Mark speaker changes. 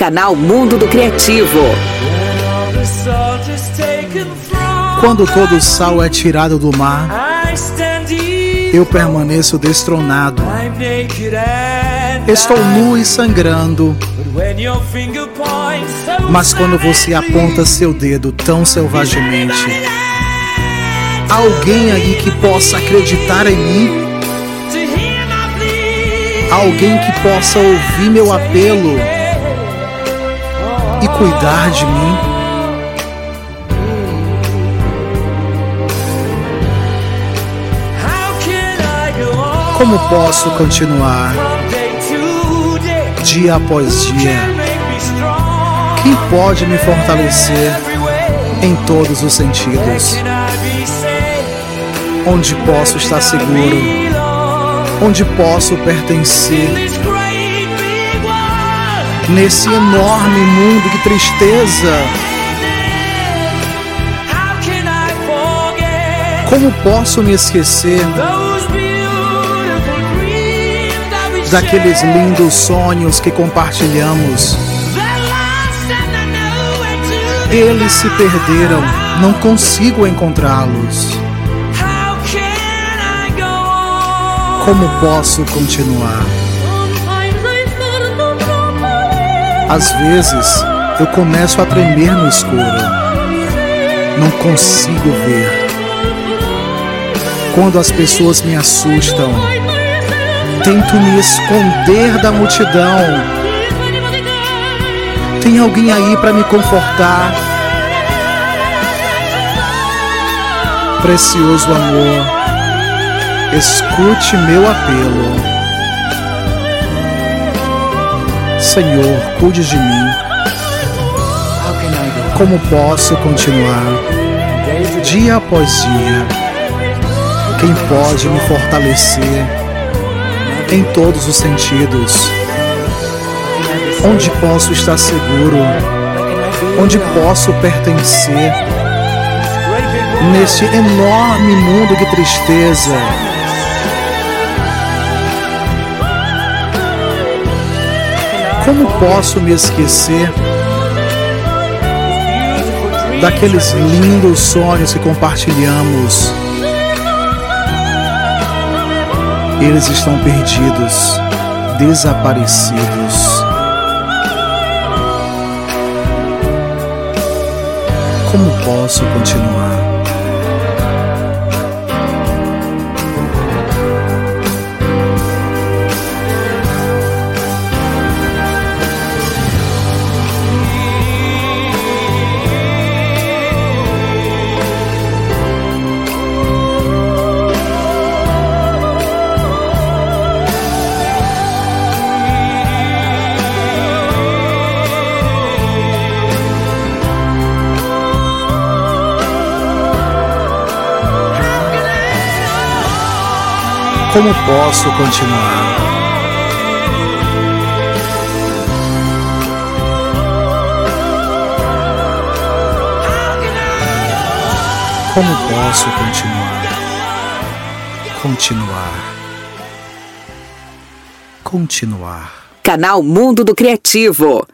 Speaker 1: Canal Mundo do Criativo.
Speaker 2: Quando todo o sal é tirado do mar, eu permaneço destronado. Estou nu e sangrando. Mas quando você aponta seu dedo tão selvagemente, alguém aí que possa acreditar em mim? Alguém que possa ouvir meu apelo e cuidar de mim? Como posso continuar dia após dia? Quem pode me fortalecer em todos os sentidos? Onde posso estar seguro? Onde posso pertencer? Nesse enorme mundo de tristeza. Como posso me esquecer daqueles lindos sonhos que compartilhamos. Eles se perderam, não consigo encontrá-los. Como posso continuar? Às vezes eu começo a tremer no escuro. Não consigo ver. Quando as pessoas me assustam, Tento me esconder da multidão. Tem alguém aí para me confortar? Precioso amor, escute meu apelo. Senhor, cuide de mim. Como posso continuar dia após dia? Quem pode me fortalecer? em todos os sentidos. Onde posso estar seguro? Onde posso pertencer? Neste enorme mundo de tristeza. Como posso me esquecer daqueles lindos sonhos que compartilhamos? Eles estão perdidos, desaparecidos. Como posso continuar? Como posso continuar? Como posso continuar? Continuar. Continuar.
Speaker 1: Canal Mundo do Criativo.